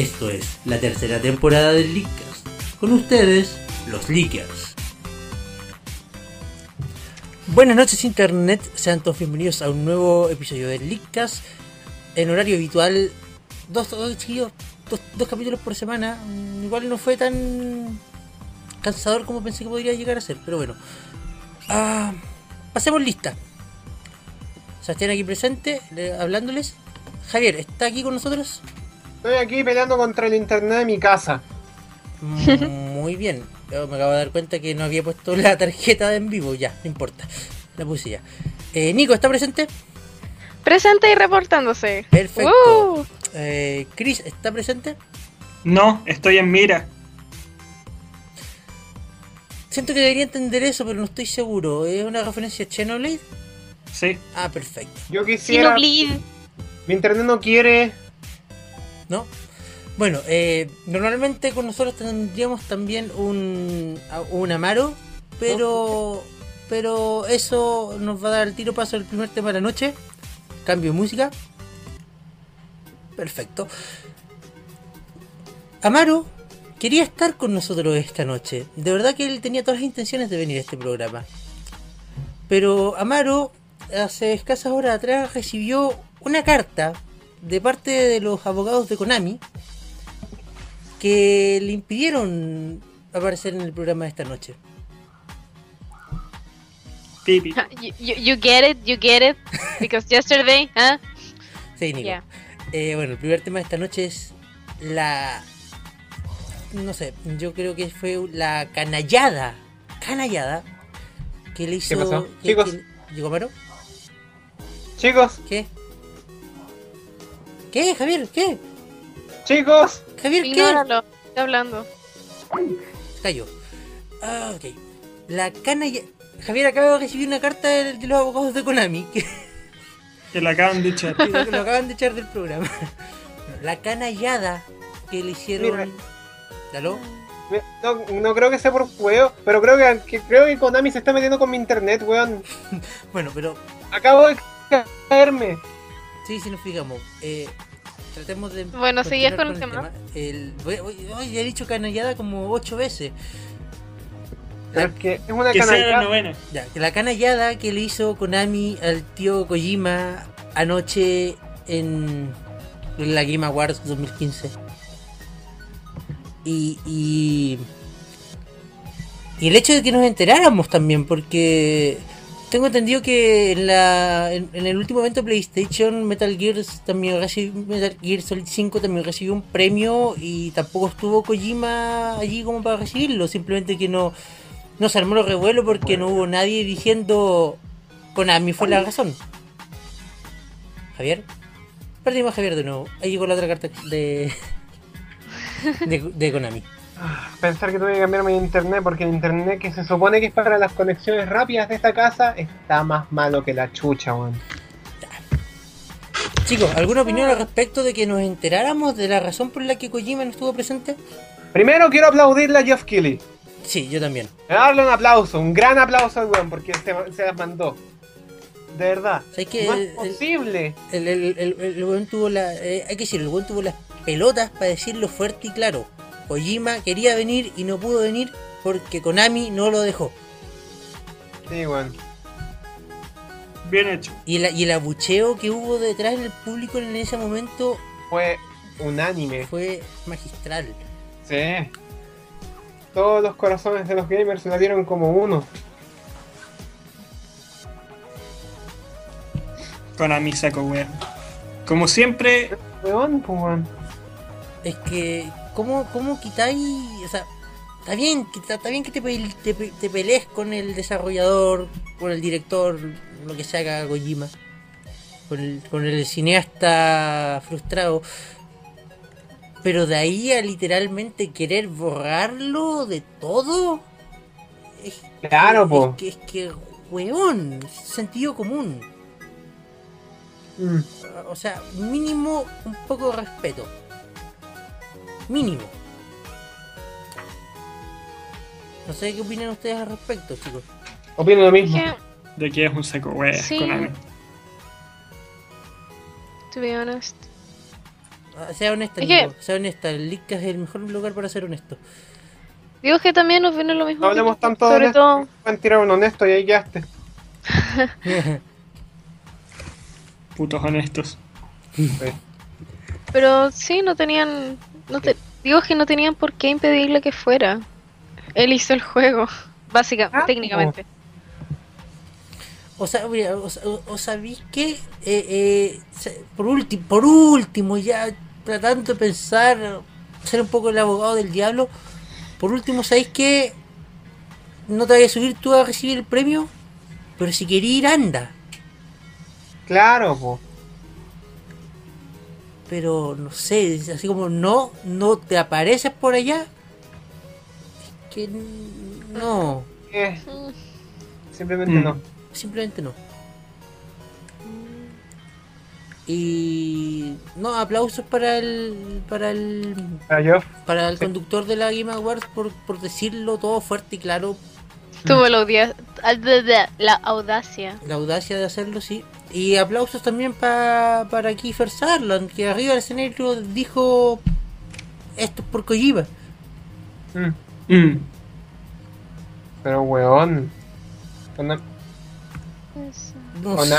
esto es la tercera temporada del Leakcast. Con ustedes, los Leakers. Buenas noches Internet, sean todos bienvenidos a un nuevo episodio del Leakcast. En horario habitual, dos, dos, dos, dos capítulos por semana. Mm, Igual no fue tan cansador como pensé que podría llegar a ser, pero bueno. Ah, pasemos lista. Sebastián aquí presente, le- hablándoles. Javier, ¿está aquí con nosotros? Estoy aquí peleando contra el internet de mi casa. Mm, Muy bien. Yo me acabo de dar cuenta que no había puesto la tarjeta de en vivo. Ya, no importa. La puse ya. Eh, Nico, ¿está presente? Presente y reportándose. Perfecto. ¡Uh! Eh, Chris, ¿está presente? No, estoy en mira. Siento que debería entender eso, pero no estoy seguro. ¿Es una referencia a Xenoblade? Sí. Ah, perfecto. Yo quisiera. Xenoblade. Mi internet no quiere. ¿No? Bueno, eh, normalmente con nosotros tendríamos también un, un Amaro, pero, pero eso nos va a dar el tiro paso al primer tema de la noche. Cambio de música. Perfecto. Amaro quería estar con nosotros esta noche. De verdad que él tenía todas las intenciones de venir a este programa. Pero Amaro, hace escasas horas atrás, recibió una carta de parte de los abogados de Konami que le impidieron aparecer en el programa de esta noche. Pipi. You, you, you get it, you get it. Because yesterday, huh? Sí, Nico. Yeah. Eh, bueno, el primer tema de esta noche es la... No sé, yo creo que fue la canallada. Canallada. Que le hizo... pasó? que- Chicos. que- ¿Llegó Amaro? Chicos, ¿Qué? ¿Qué, Javier? ¿Qué? chicos. Javier, ¿qué? Ignóralo. Está hablando. Cayó. Ah, ok. La canalla... Javier acaba de recibir una carta de, de los abogados de Konami que, Que la acaban de echar. que lo, lo acaban de echar del programa. La canallada que le hicieron... Mira. ¿Aló? No, no creo que sea por juego, pero creo que, que- creo que Konami se está metiendo con mi internet, weón. Bueno, pero Acabo de caerme. Sí, si nos fijamos. Eh, tratemos de... Bueno, seguías con continuar el tema. El, voy- voy- hoy he dicho canallada como ocho veces. Pero es que es una Que sea la canallada. novena. Ya, que la canallada que le hizo Konami al tío Kojima anoche en la Game Awards 2015. Y, y, y el hecho de que nos enteráramos también, porque tengo entendido que en, la, en, el último evento PlayStation Metal Gear también recibió, Metal Gear Solid 5 también recibió un premio y tampoco estuvo Kojima allí como para recibirlo, simplemente que no, no se armó el revuelo porque no hubo nadie diciendo Konami fue la razón. Javier. Perdimos a Javier de nuevo. Ahí llegó la otra carta de, de Konami. Pensar que tuve que cambiar mi internet porque el internet que se supone que es para las conexiones rápidas de esta casa está más malo que la chucha, weón. Chicos, ¿alguna opinión al respecto de que nos enteráramos de la razón por la que Kojima no estuvo presente? Primero quiero aplaudirle a Jeff Keighley. Sí, yo también. Darle un aplauso, un gran aplauso al weón porque se, se las mandó. De verdad. ¿Sabes qué? No El- es posible. El, el, el, el weón tuvo la. eh, hay que decir, el buen tuvo las pelotas para decirlo fuerte y claro. Kojima quería venir y no pudo venir porque Konami no lo dejó. Sí, weón. Bien hecho. Y, el- y el abucheo que hubo detrás del público en ese momento Fue unánime. fue magistral. Sí. Todos los corazones de los gamers se la dieron como uno. Konami saco wea. Como siempre, Weón, pues, weón. Es que, ¿cómo, cómo quitáis? O sea, está bien, está, bien que te, te, te pelees con el desarrollador, con el director, lo que sea que haga Kojima, con el, con el cineasta frustrado. Pero de ahí a literalmente querer borrarlo de todo. Es Claro, es po. que, es que, weón, es sentido común. Mm. O sea, mínimo un poco de respeto. Mínimo. No sé qué opinan ustedes al respecto, chicos. Opino lo mismo. De que es un saco wea Sí. Konami. to be honest. Ah, Sea honesta, Nico, sea honesta. El Lick es el mejor lugar para ser honesto. Digo que también nos viene lo mismo. No hablemos que- tanto de Sobre honesto. todo, Pueden tirar un honesto y ahí quedaste. Putos honestos. Sí. pero sí, no tenían. No te, digo que no tenían por qué impedirle que fuera. Él hizo el juego, básicamente, Ah, técnicamente. o sea, mira, o, sea, o- o sabéis que, eh, eh, por, último, por último, ya tratando de pensar, ser un poco el abogado del diablo, por último, ¿sabéis que no te vayas a subir tú a recibir el premio? Pero si quería ir, anda. Claro, po. Pero no sé, así como no, no te apareces por allá. Es que n- no, Eh, Mm. simplemente Mm. no. simplemente no. Y no, aplausos para el para el Para yo, para el Sí. conductor de la Game Awards por, por decirlo todo fuerte y claro, Tuvo la, audia- la audacia. la audacia de hacerlo, sí. Y aplausos también pa- para Kiefer Sutherland, que arriba del escenario dijo esto es por Kojima. Mm. Mm. Pero weón. No sé.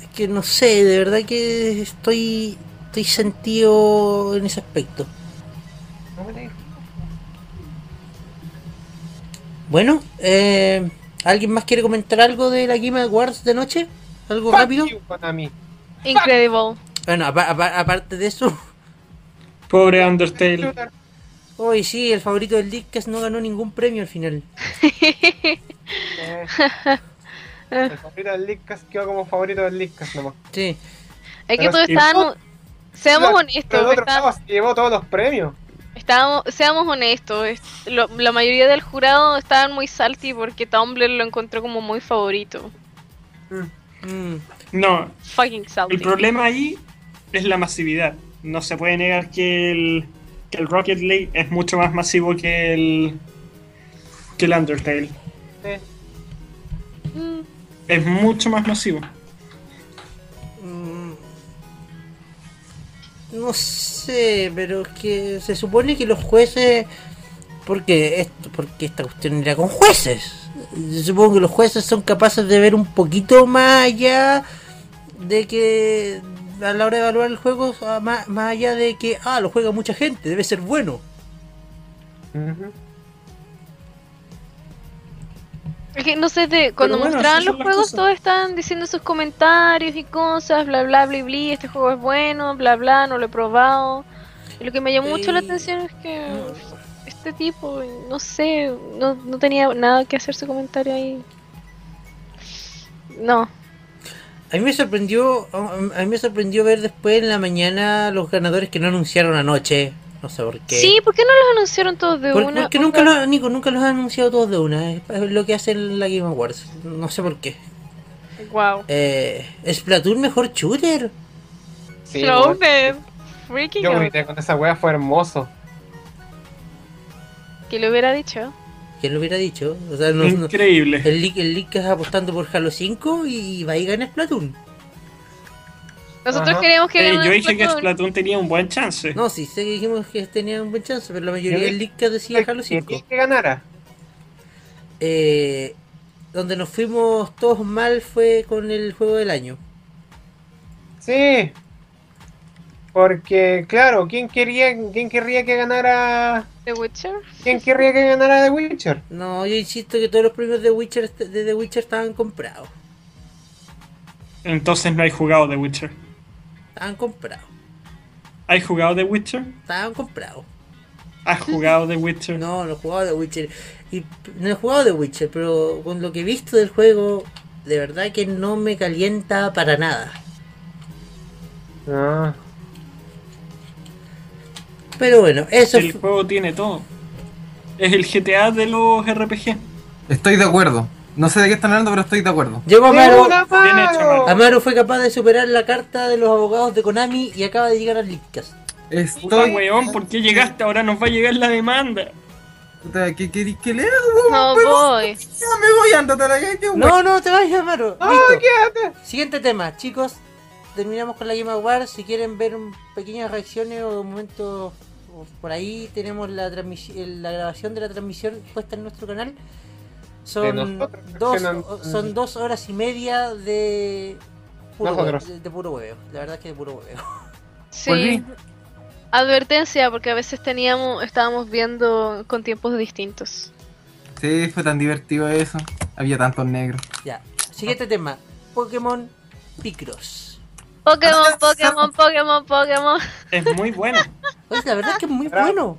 Es que no sé, de verdad que estoy estoy sentido en ese aspecto. Bueno, eh, ¿alguien más quiere comentar algo de la Game Awards de noche? ¿Algo Fuck rápido? Incredible. Bueno, apa- apa- aparte de eso, Pobre Undertale. hoy sí, el favorito del Leadcast no ganó ningún premio al final. Eh, el favorito del Leadcast quedó como favorito del Leadcast nomás. Sí, Es que todos estaban. Seamos Pero honestos. el otro estaban- lado se llevó todos los premios. Estábamos, seamos honestos, es- lo- la mayoría del jurado estaban muy salty porque Tumblr lo encontró como muy favorito. Mm, No, Fucking salty. el problema ahí es la masividad. No se puede negar que el, que el Rocket League es mucho más masivo que el que el Undertale. Mm, Es mucho más masivo. No sé, pero es que se supone que los jueces, porque esto, porque esta cuestión era con jueces. Supongo que los jueces son capaces de ver un poquito más allá de que a la hora de evaluar el juego, a- más, más allá de que, ah, lo juega mucha gente, debe ser bueno. ujú. Es que no sé, de, cuando bueno, mostraban los juegos cosas. todos estaban diciendo sus comentarios y cosas, bla bla bla bla, este juego es bueno, bla bla, no lo he probado. Y lo que me llamó mucho la atención es que este tipo, no sé, no, no tenía nada que hacer su comentario ahí. No. A mí me sorprendió, a a mí me sorprendió ver después en la mañana los ganadores que no anunciaron anoche. No sé por qué. Sí, ¿por qué no los anunciaron todos de Por- una? porque nunca los, Nico, nunca los han anunciado todos de una. Es es lo que hacen la Game Awards. No sé por qué. Wow. Eh, ¿Splatoon mejor shooter? Sí, de freaking Yo grité con esa wea, fue hermoso. Que lo hubiera dicho. ¿Quién lo hubiera dicho? O sea, no, no- Increíble. el el League está apostando por Halo 5 y va a ir a Splatoon. Nosotros Ajá. queremos que Eh, yo dije que Splatoon. Tenía un buen chance. No, sí, sé que dijimos que tenían un buen chance, pero la mayoría Yo del League decía Halo Que 5. que ganara. eh, donde nos fuimos todos mal fue con el juego del año. Sí. Porque, claro, ¿quién quería, quién querría que ganara, The Witcher. quién querría que ganara The Witcher? No, yo insisto que todos los premios de Witcher de The Witcher estaban comprados. Entonces no hay jugado The Witcher. Estaban comprados. ¿Hay jugado The Witcher? Estaban comprados. ¿Has jugado The Witcher? No, no he jugado The Witcher. Y no he jugado The Witcher, pero con lo que he visto del juego, de verdad que no me calienta para nada. Ah, Pero bueno, eso El juego tiene todo. Es el GTA de los RPG. Estoy de acuerdo. No sé de qué están hablando, pero estoy de acuerdo. Llegó Amaro. ¡Ninguna Bien hecho. Amaro fue capaz de superar la carta de los abogados de Konami y acaba de llegar al. Puta Estoy. weón, ¿por qué llegaste? Ahora nos va a llegar la demanda. Puta, ¿Qué querés que lea? No voy. Ya me voy, ándate a la calle. No, no te vayas, Amaro. ¡No, Listo. quédate! Siguiente tema, chicos. Terminamos con la Game Awards. Si quieren ver pequeñas reacciones o momentos por ahí, tenemos la, la grabación de la transmisión puesta en nuestro canal. Son nosotros dos, son dos horas y media de puro, hue- Nosotros. de, de puro hueveo. La verdad es que de puro hueveo. Sí. Advertencia, porque a veces teníamos, estábamos viendo con tiempos distintos. Sí, fue tan divertido eso. Había tantos negros. ya. Siguiente tema. Pokémon Picross. Pokémon, Pokémon, Pokémon, Pokémon. Es muy bueno. Oye, la verdad es que es muy bueno.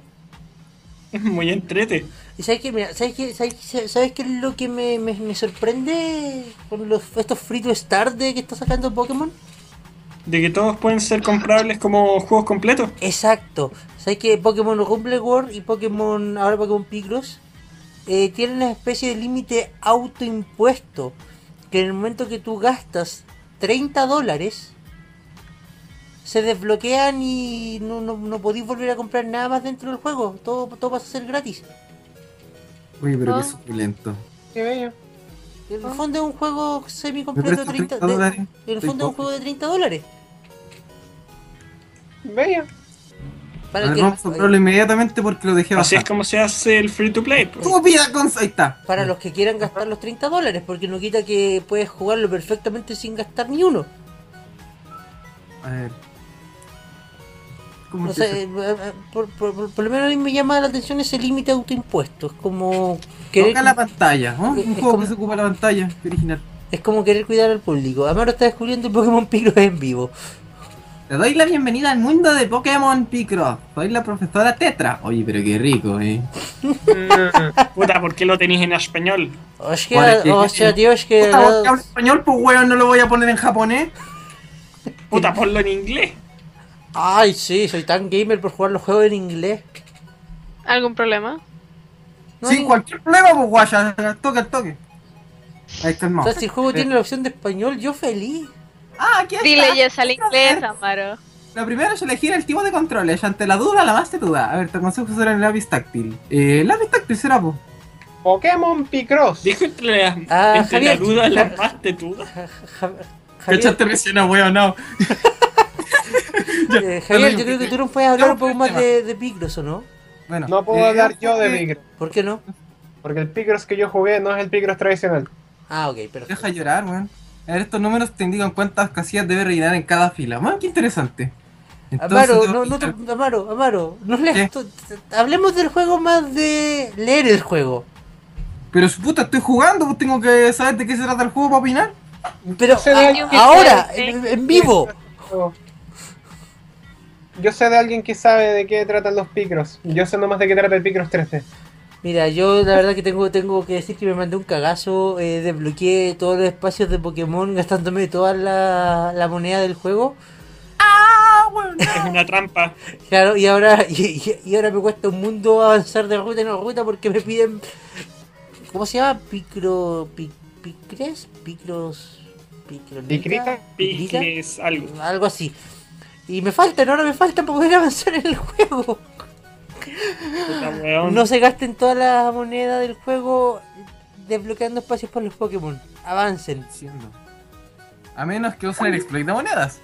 Es muy entrete. ¿Y sabes qué? Mira, ¿sabes qué, sabes, qué es lo que me, me, me sorprende con los, estos free to start de que está sacando Pokémon? De que todos pueden ser comprables como juegos completos. Exacto. ¿Sabes que Pokémon Rumble World y Pokémon, ahora Pokémon Picross, eh, tienen una especie de límite autoimpuesto? Que en el momento que tú gastas 30 dólares, se desbloquean y no, no, no podéis volver a comprar nada más dentro del juego. Todo, todo pasa a ser gratis. Uy, pero Ah. qué suculento. ¡Qué bello! En el fondo es un juego semi ¿Me completo de prestas 30 30 de- dólares? En el fondo es un juego de 30 dólares. ¡Bello! Para ver, que- vamos a comprarlo inmediatamente porque lo dejé Así es bajar. como se hace el free to play. pues. ¡Tu vida con... Ahí está. para los que quieran gastar los 30 dólares, porque no quita que puedes jugarlo perfectamente sin gastar ni uno. A ver. ¿Cómo No empieza? sé, eh, eh, por, por- por- por lo menos a mí me llama la atención ese límite autoimpuesto. Es como querer, Toca la pantalla, ¿no? Es Un juego como- que se ocupa la pantalla, original. es como querer cuidar al público. Amaro está descubriendo el Pokémon Picross en vivo. Te doy la bienvenida al mundo de Pokémon Picross. Soy la profesora Tetra. Oye, pero qué rico, eh. Mm, Puta, ¿por qué lo tenéis en español? Hostia, Porque- hostia, tío, es que... Puta, hablas español, pues weón, no lo voy a poner en japonés. Puta, ponlo en inglés. Ay, sí, soy tan gamer por jugar los juegos en inglés. ¿Algún problema? No Sin hay- cualquier problema, pues guaya, al toque, al toque. Ahí O calmado. sea, si el juego tiene la opción de español, yo feliz. Ah, aquí está. Dile ya al inglés, Amaro. Lo primero es elegir el tipo de controles. Ante la duda, la más te duda. A ver, te aconsejo usar el lápiz táctil. Eh, lápiz táctil será, pues. Pokémon Picross. Dijo entre la, Ah, entre Javier. la duda la más ja- Javier, Cachaste recién a weón, no. eh, Javier, yo creo que tú nos puedes hablar un poco más de, de Picross, ¿o no? Bueno. No puedo eh, hablar yo de eh, Picross. ¿Por qué no? Porque el Picross que yo jugué no es el Picross tradicional. Ah, ok, perfecto. Deja llorar, weón. A ver, estos números te indican cuántas casillas debe rellenar en cada fila. Man, qué interesante. Amaro, no, no te- Amaro, Amaro, no leas esto. Hablemos del juego más de leer el juego. Pero su puta, estoy jugando, pues tengo que saber de qué se trata el juego para opinar. Pero a- ahora, en vivo. Yo sé de alguien que sabe de qué tratan los Picross. Yo sé nomás de qué trata el Picross 3D. Mira, yo la verdad que tengo, tengo que decir que me mandé un cagazo, eh, desbloqueé todos los espacios de Pokémon gastándome toda la, la moneda del juego. Es una trampa. Claro, y ahora, y, y- y ahora me cuesta un mundo avanzar de ruta en ruta porque me piden. ¿Cómo se llama? Picro. Pic, ¿Picres? Picros. Picronita, ¿Picrita? ¿Picrita? Picles, algo. Algo así. Y me faltan, ahora me faltan para poder avanzar en el juego. No se gasten toda la moneda del juego desbloqueando espacios para los Pokémon. Avancen. Diciendo. A menos que usen el exploit de monedas.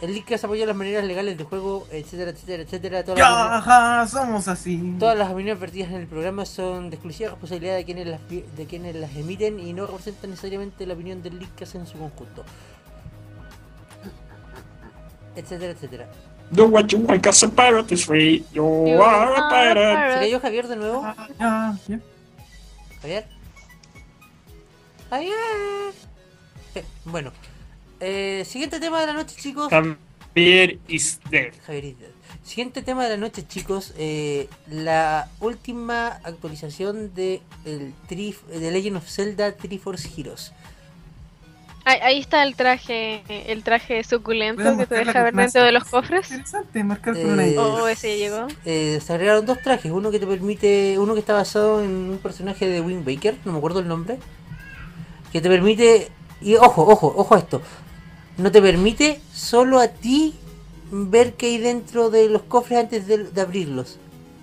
El Leadcast apoya las maneras legales del juego, etcétera, etcétera, etcétera. Todas las Ajá, somos así. Todas las opiniones vertidas en el programa son de exclusiva responsabilidad de quienes las, de quienes las emiten y no representan necesariamente la opinión del Leadcast en su conjunto. Etcétera, etcétera. Do what you want, cause a pirate is free. You, You are a pirate. ¿Se pirate. cayó Javier de nuevo? Ah, ya. Javier. Javier. Eh, Bueno. Eh, siguiente tema de la noche, chicos. Javier is dead. Javier is dead. Siguiente tema de la noche, chicos. eh, la última actualización de el Tri, de Legend of Zelda Triforce Heroes. Ahí, ahí está el traje, el traje suculento que te deja ver dentro de los cofres. Interesante, marcar con Eh, una I. O ese ya llegó. Eh, se agregaron dos trajes, uno que te permite, uno que está basado en un personaje de Wind Baker, no me acuerdo el nombre, que te permite, y ojo, ojo, ojo a esto, no te permite solo a ti ver qué hay dentro de los cofres antes de, de abrirlos.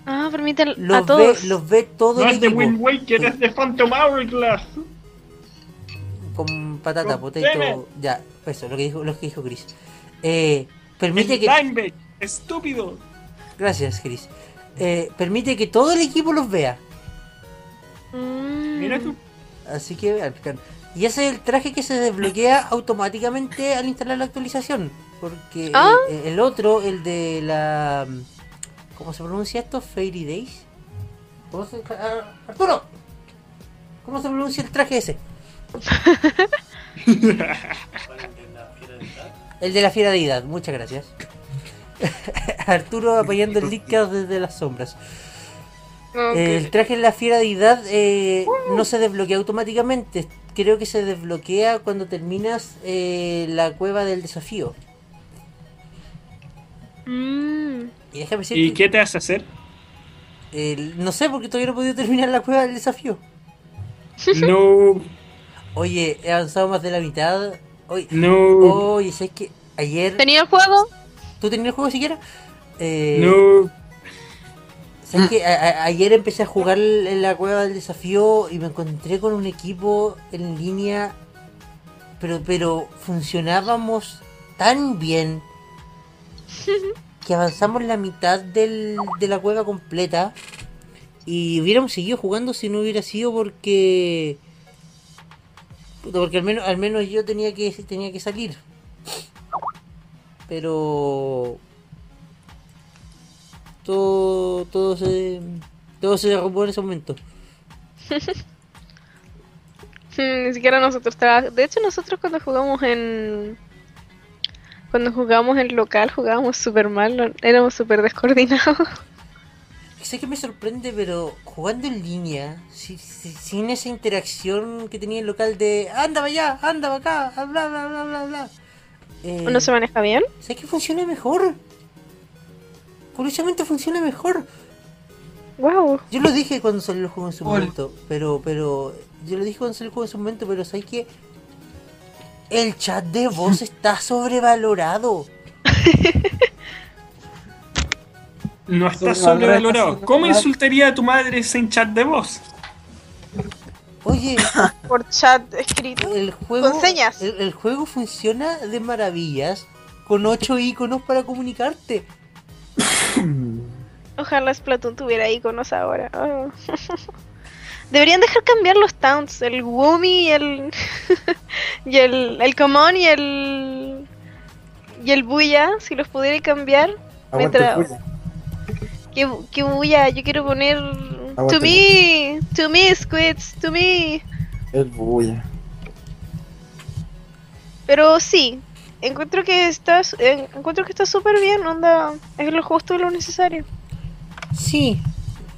Ah, permite a Los ve, todos. los ve todo No el es de Wind Waker, es de Phantom Hourglass. con patata, potato, ya, eso, lo que dijo, lo que dijo Chris. Eh, permite El que, estúpido. gracias Chris, Eh, permite que todo el equipo los vea. Mm. Mira tú. Así que. Y ese es el traje que se desbloquea automáticamente al instalar la actualización. Porque Ah. el, el otro, el de la. ¿Cómo se pronuncia esto? Fairy Days. ¿Cómo se, ah, Arturo! ¿Cómo se pronuncia el traje ese? el de la fiera deidad, muchas gracias. Arturo apoyando el Leadcast desde las sombras. El traje en la fiera deidad eh, no se desbloquea automáticamente. Creo que se desbloquea cuando terminas eh, la cueva del desafío. Mm. Y déjame decir ¿Y que- qué te hace hacer? no sé porque todavía no he podido terminar la cueva del desafío. No, Oye, he avanzado más de la mitad. Oye, no, oye, ¿sabes qué? Ayer. ¿Tenía el juego? ¿Tú tenías el juego siquiera? Eh, no. ¿Sabes a- ayer empecé a jugar en la cueva del desafío y me encontré con un equipo en línea, pero, pero funcionábamos tan bien que avanzamos la mitad del- de la cueva completa y hubiéramos seguido jugando si no hubiera sido porque porque al menos al menos yo tenía que tenía que salir pero todo todo se todo se derrumbó en ese momento Ni siquiera nosotros traba- De hecho, nosotros cuando jugamos en. Cuando jugamos en local, jugábamos súper mal. Éramos súper descoordinados. sé que me sorprende pero jugando en línea si- si- sin esa interacción que tenía el local de anda para allá anda para acá bla bla bla bla bla eh, ¿No se maneja bien? sé que funciona mejor curiosamente funciona mejor Wow. Yo lo dije cuando salió el juego en su Hola. momento, pero, pero, yo lo dije cuando salió el juego en su momento, pero ¿sabes que El chat de voz está sobrevalorado. No está Sobrevalorado, ¿Cómo insultaría a tu madre sin chat de voz? Oye, Por chat escrito. el juego, Con señas. El, el juego funciona de maravillas con ocho iconos para comunicarte. Ojalá Splatoon tuviera iconos ahora. Oh. Deberían dejar cambiar los towns. El Woomy y el. y el. El Common y el. Y el Buya. Si los pudiera cambiar. Aguante Mientras- Que, que Buya. Yo quiero poner. Aguante To me. To me, Squids. To me. El bulla. Pero sí. Encuentro que está. eh, Encuentro que está súper bien. Onda. Es lo justo y lo necesario. Sí.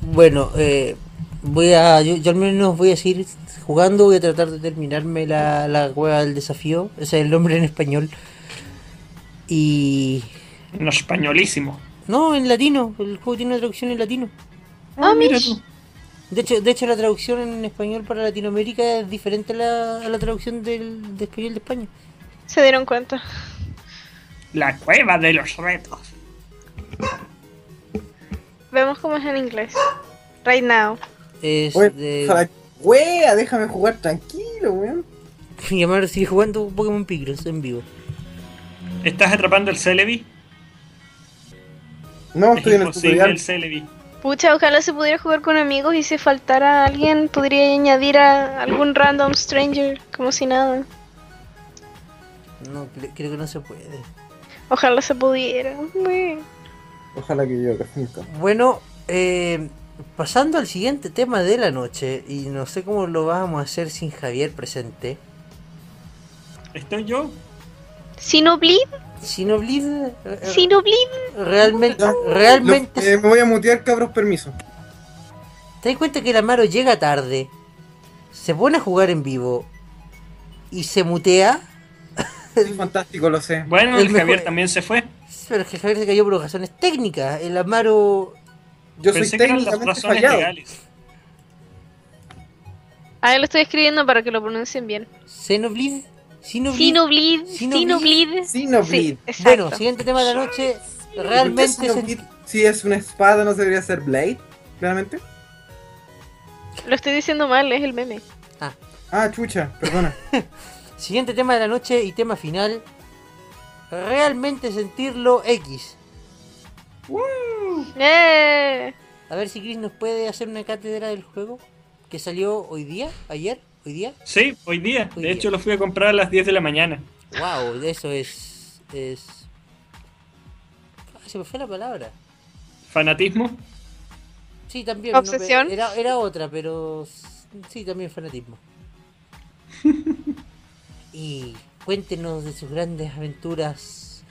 Bueno, eh, voy a, yo, yo al menos voy a seguir jugando, voy a tratar de terminarme la, la cueva del desafío, ese es el nombre en español. Y... No españolísimo. No, en latino, el juego tiene una traducción en latino. Ah, mira Mish. tú. De hecho, de hecho la traducción en español para Latinoamérica es diferente a la, a la traducción del, de español de España. Se dieron cuenta. La cueva de los retos. Vemos cómo es en inglés. Right now. Es Oye, de ojalá- Wea, déjame jugar tranquilo, weón. llamar sigue jugando Pokémon Picross en vivo. ¿Estás atrapando el Celebi? No, Es estoy en el tutorial. el. Pucha, ojalá se pudiera jugar con amigos y si faltara alguien podría añadir a algún random stranger como si nada. No, cre- creo que no se puede. Ojalá se pudiera. Ojalá que yo. Bueno, eh, pasando al siguiente tema de la noche, y no sé cómo lo vamos a hacer sin Javier presente. ¿Estoy yo? Sinoblid, Sinoblid, eh, Sinoblid. realmente, realmente, Lo- eh, me voy a mutear, cabros, permiso. ¿te das cuenta que el Amaro llega tarde, se pone a jugar en vivo y se mutea? Sí, fantástico, lo sé. Bueno, El el Javier mejor- también se fue. Pero es que Javier se cayó por razones técnicas. El Amaro Yo soy Pensé eran las técnicamente razones fallado. legales. Ahí lo estoy escribiendo para que lo pronuncien bien. Xenoblid, Sinoblid. Sinoblid, Sinoblid. Sinoblid. Sinoblid. Sí. Bueno, siguiente tema de la noche. Realmente ¿Por qué se- Xenoblade, Si es una espada, no debería ser Blade, claramente. Lo estoy diciendo mal, es el meme. Ah, chucha, perdona. Siguiente tema de la noche y tema final. Realmente sentirlo X. ¡Eh! A ver si Chris nos puede hacer una cátedra del juego que salió hoy día, ayer, hoy día. Sí, hoy día. Hoy de día. hecho, lo fui a comprar a las 10 de la mañana. Wow, eso es es Ah, se me fue la palabra. ¿Fanatismo? Sí, también. no, ¿Obsesión? era, era otra, pero sí, también fanatismo. y cuéntenos de sus grandes aventuras.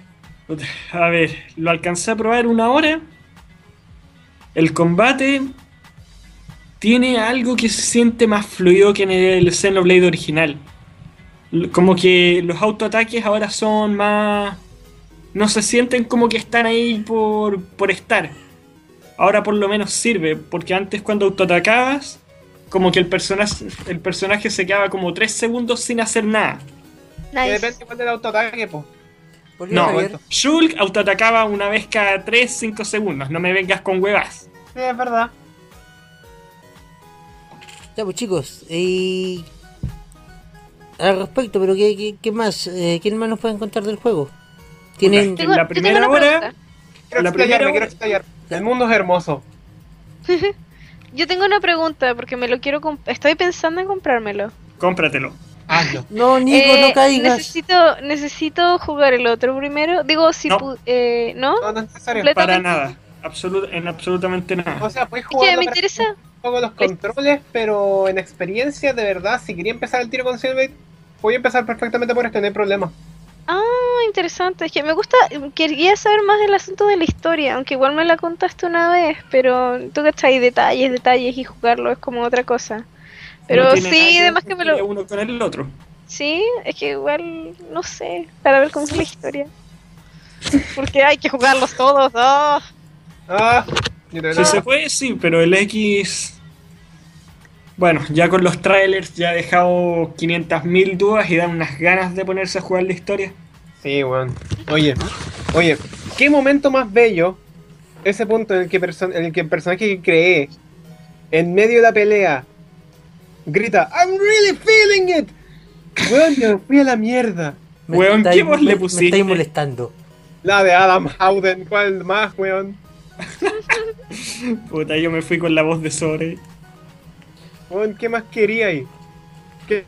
A ver, lo alcancé a probar una hora. El combate tiene algo que se siente más fluido que en el Xenoblade original. Como que los autoataques ahora son más... No se sienten como que están ahí por, por estar. Ahora por lo menos sirve, porque antes cuando autoatacabas, como que el personaje, el personaje se quedaba como 3 segundos sin hacer nada. Que Nice. depende igual del autoataque, po. No. Shulk autoatacaba una vez cada 3-5 segundos. No me vengas con huevas. Sí, es verdad. Ya pues chicos, y al respecto, pero ¿qué, qué, qué más? Eh, ¿Quién más nos pueden contar del juego? Tienen... En la primera hora- pregunta. Quiero La explayarme, primera quiero hora- explayar. El mundo es hermoso. Yo tengo una pregunta porque me lo quiero estoy pensando en comprármelo. Cómpratelo. Hazlo. No, Nico, Eh, no caigas. Necesito necesito jugar el otro primero. Digo, si No. pu- eh, ¿no? No, no es necesario. Para nada. Absolut- en absolutamente O nada. sea, puedes Es que jugar me interesa. Poco los controles, pero en experiencia, de verdad, si quería empezar el tiro con Silverblade, voy a empezar perfectamente por este, no hay problema. Ah, interesante. Es que me gusta, quería saber más del asunto de la historia, aunque igual me la contaste una vez, pero tú que hay detalles, detalles y jugarlo es como otra cosa. Pero No sí, además que me lo... uno con el otro. Sí, es que igual, no sé, para ver cómo es la historia. Porque hay que jugarlos todos. ah. Ah, Si se puede, sí, pero el X. Bueno, ya con los trailers ya ha dejado 500.000 dudas y dan unas ganas de ponerse a jugar la historia. Sí, weón. Oye, oye, qué momento más bello ese punto en el que, perso- en el, que el personaje que creé en medio de la pelea grita I'm really feeling it. Weón, me fui a la mierda. Weón, ¿qué voz le me- Me pusiste? estáis molestando. La de Adam Howden, ¿cuál más, weón? Puta, yo me fui con la voz de Sore. Weón, ¿qué más quería ahí? ¿Qué,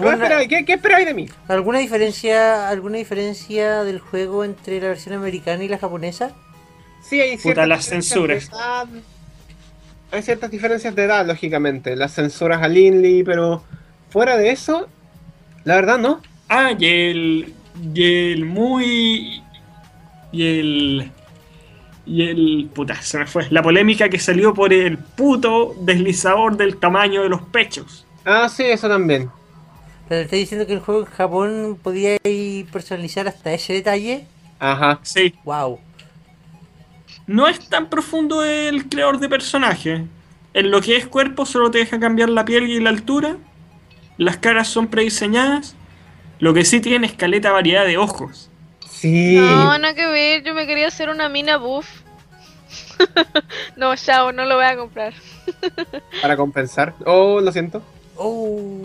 ¿Qué. ¿Qué, qué esperabais de mí? ¿Alguna diferencia alguna diferencia del juego entre la versión americana y la japonesa? Sí, hay Puta, ciertas las diferencias censuras. de edad. Hay ciertas diferencias de edad, lógicamente. Las censuras a Linley, pero fuera de eso, la verdad no. Ah, y el. Y el muy. Y el. Y el. Puta, se me fue. La polémica que salió por el puto deslizador del tamaño de los pechos. Ah, sí, eso también. ¿Pero estoy diciendo que el juego en Japón podía personalizar hasta ese detalle? Ajá. Sí. ¡Wow! No es tan profundo el creador de personaje. En lo que es cuerpo solo te deja cambiar la piel y la altura. Las caras son prediseñadas. Lo que sí tiene es caleta variedad de ojos. Sí. No, nada que ver, yo me quería hacer una mina buff. no, chao, no lo voy a comprar. Para compensar. Oh, lo siento. ¡Oh!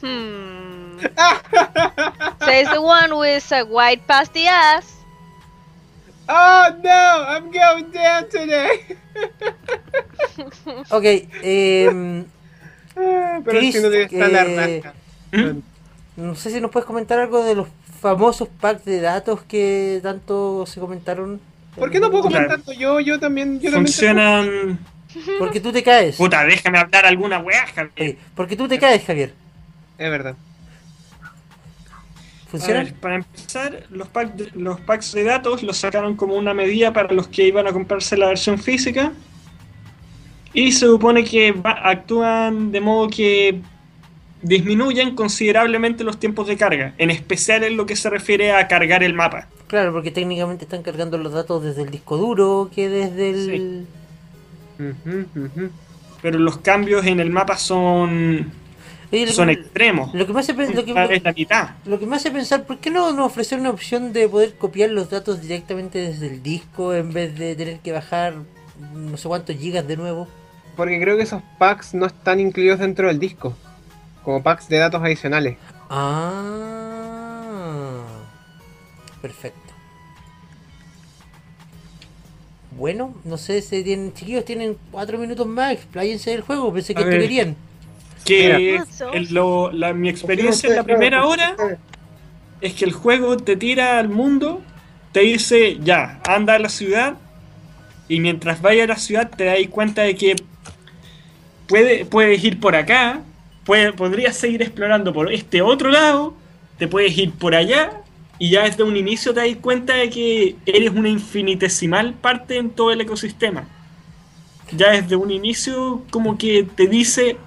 Hmm. Says the one with a white pasty ass. Oh no, I'm going down today. Ok, eh, Pero Chris, si no eh, raja. no sé si nos puedes comentar algo de los famosos packs de datos que tanto se comentaron. ¿Por qué no puedo Claro. comentarlo yo? Yo también. Yo también Funcionan. Porque tú te caes. Puta, déjame hablar alguna weá, Javier. Porque tú te caes, Javier. Es verdad. A ¿Funciona? ver, para empezar, los, pack de- los packs de datos los sacaron como una medida para los que iban a comprarse la versión física. Y se supone que va- actúan de modo que disminuyen considerablemente los tiempos de carga, en especial en lo que se refiere a cargar el mapa. Claro, porque técnicamente están cargando los datos desde el disco duro que desde el. Ujú. Pero los cambios en el mapa son, Oye, son que, extremos. lo que me hace lo que, la mitad. lo que me hace pensar, ¿por qué no nos ofrecer una opción de poder copiar los datos directamente desde el disco en vez de tener que bajar no sé cuántos gigas de nuevo? Porque creo que esos packs no están incluidos dentro del disco. Como packs de datos adicionales. Ah, perfecto. Bueno, no sé si tienen, chiquillos, tienen cuatro minutos más, expláyense del juego, pensé que esto querían. Que el- lo- la- mi experiencia en la primera hora es que el juego te tira al mundo, te dice, ya, anda a la ciudad, y mientras vaya a la ciudad te das cuenta de que puede, puedes ir por acá, puede, podrías seguir explorando por este otro lado, te puedes ir por allá, y ya desde un inicio te das cuenta de que eres una infinitesimal parte en todo el ecosistema. Ya desde un inicio como que te dice,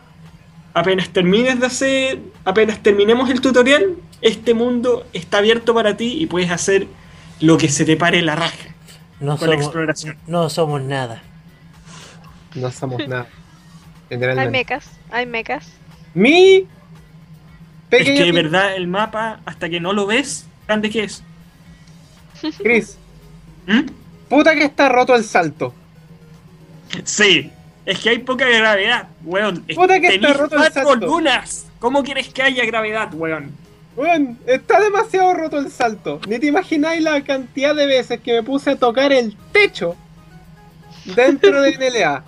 apenas termines de hacer, apenas terminemos el tutorial, este mundo está abierto para ti y puedes hacer lo que se te pare la raja No con la somos, exploración. no somos nada. No somos nada. Hay mechas, hay mechas. Mi Es pequeño que de verdad el mapa, hasta que no lo ves, grande que es. Chris, ¿Mm? puta que está roto el salto. Sí, es que hay poca gravedad, weón. Es- Puta que está roto el salto. lunas. ¿Cómo quieres que haya gravedad, weón? Weón, está demasiado roto el salto. Ni te imagináis la cantidad de veces que me puse a tocar el techo dentro de NLA.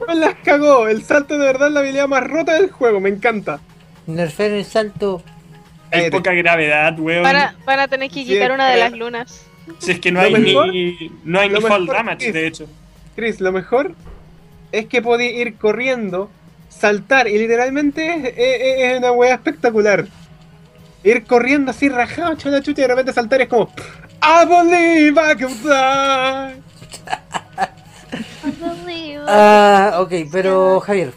Weón, las cagó. El salto de verdad es la habilidad más rota del juego. Me encanta. Nerfear el salto. Hay Cállate. poca gravedad, weón. Van a, van a tener que Sí, quitar una de eh. las lunas. Si es que no hay mejor- ni, no hay lo ni fall mejor damage, es- de hecho. Chris, lo mejor es que podí ir corriendo, saltar y literalmente es, es- es una wea espectacular. Ir corriendo así rajado, chucha chucha y de repente saltar y es como I believe I can fly. Ah, ok, pero Javier.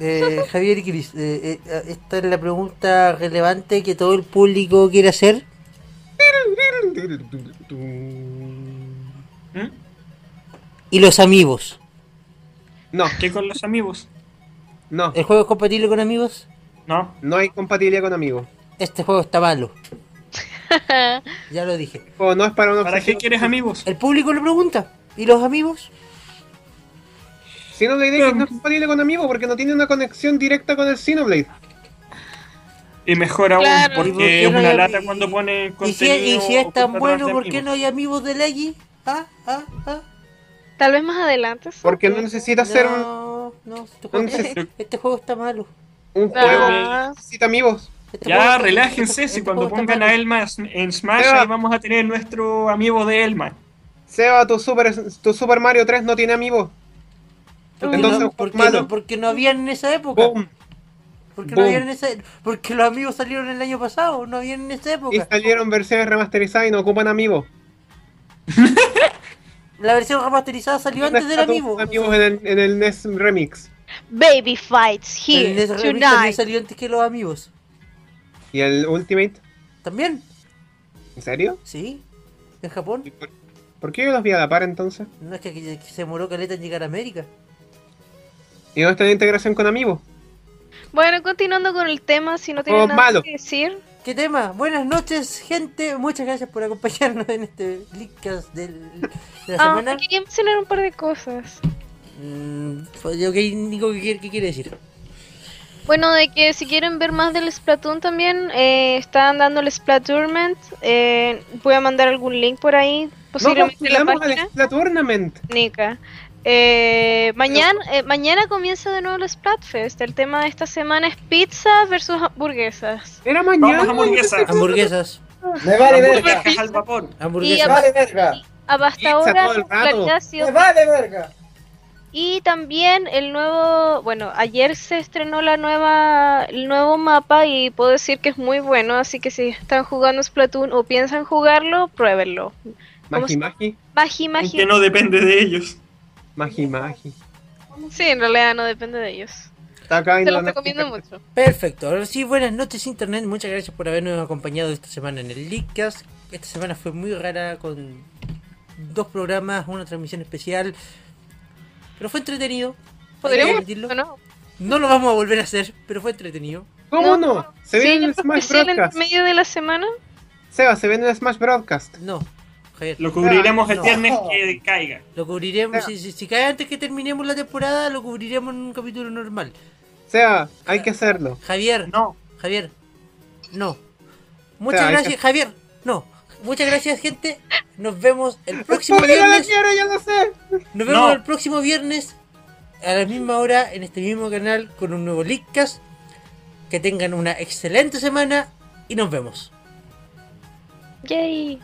eh, Javier y Cris, eh, eh, esta es la pregunta relevante que todo el público quiere hacer. ¿Mm? ¿Y los amigos? No, ¿Qué con los amigos? no, ¿El juego es compatible con amigos? No. no hay compatibilidad con amigos. Este juego está malo. Ya lo dije. O no es para una ¿Para qué quieres amigos? El público lo pregunta. ¿Y los amigos? Xenoblade X no es compatible con amigos porque no tiene una conexión directa con el Xenoblade. Y mejor aún, Claro. ¿Y por qué porque es no una lata cuando pone ¿Y si, contenido. y si es tan bueno, ¿por qué no hay amigos de Leggy? ¿Ah? ¿Ah? ¿Ah? Tal vez más adelante. sí. Porque no necesita ser un, No, no, este juego, Entonces- este juego está malo. un Ah. juego necesita amigos. Este Ya, juego- relájense, este si cuando pongan a Elma en Smash, Seba. ahí vamos a tener nuestro amigo de Elma. Seba, tu Super, tu Super Mario 3 no tiene amigos. Porque Entonces, no, porque, malo. no, porque no habían en esa época. Boom. Porque, no habían en esa, porque los amigos salieron el año pasado, no habían en esa Y época. salieron versiones remasterizadas y no ocupan amigos. La versión remasterizada salió antes del ¿Dónde amigo. amigos en el, en el NES Remix. Baby fights El here NES Remix también tonight. salió antes que los amigos. ¿Y el Ultimate? ¿También? ¿En serio? Sí. En Japón. ¿Y por, por qué yo los vi a la par entonces? No es que, que- que se demoró caleta en llegar a América. ¿Y dónde está la integración con amigos? Bueno, continuando con el tema, si no tienen Oh, nada malo. que decir. ¿Qué tema? Buenas noches, gente. Muchas gracias por acompañarnos en este Leakcast del- de la Ah, semana. quería mencionar un par de cosas. Mm, pues, ok, Nico, ¿qué, quiere- qué quiere decir? Bueno, de que si quieren ver más del Splatoon también, eh, están dando el Splatournament. Eh, voy a mandar algún link por ahí, No posiblemente en la página. al Splatournament. Nica. Eh, mañana, eh, mañana comienza de nuevo el Splatfest. El tema de esta semana es pizza versus hamburguesas. Era mañana. Vamos, hamburguesas. Hamburguesas. Me vale verga. Hamburguesas al vapor. Me vale verga. Hasta Pizza ahora, Me vale verga. Y también el nuevo, bueno, ayer se estrenó la nueva, el nuevo mapa y puedo decir que es muy bueno, así que si están jugando Splatoon o piensan jugarlo, pruébenlo. Magi, magi. Magi, magi. Aunque no depende de ellos. Magi, magi. Sí, en realidad no depende de ellos. Está acá y Te no lo nos recomiendo mucho. Perfecto, ahora sí, buenas noches Internet, muchas gracias por habernos acompañado esta semana en el Leakcast. Esta semana fue muy rara con dos programas, una transmisión especial, pero fue entretenido. ¿Podríamos? admitirlo. ¿o no? No lo vamos a volver a hacer, pero fue entretenido. ¿Cómo No. no? Se Sí, viene el Smash especial en Broadcast. medio de la semana. Seba, se viene el Smash Broadcast. No, Javier. Lo cubriremos el No. viernes que caiga. Lo cubriremos, si, si, si cae antes que terminemos la temporada, lo cubriremos en un capítulo normal. Seba, hay que hacerlo. Javier, No. Javier, no. Muchas gracias, que- Javier, no. Muchas gracias, gente. Nos vemos el próximo ¿Por qué no la viernes. quiero? Yo no sé. Nos vemos No. el próximo viernes a la misma hora en este mismo canal con un nuevo Leakcast. Que tengan una excelente semana y nos vemos. Yay.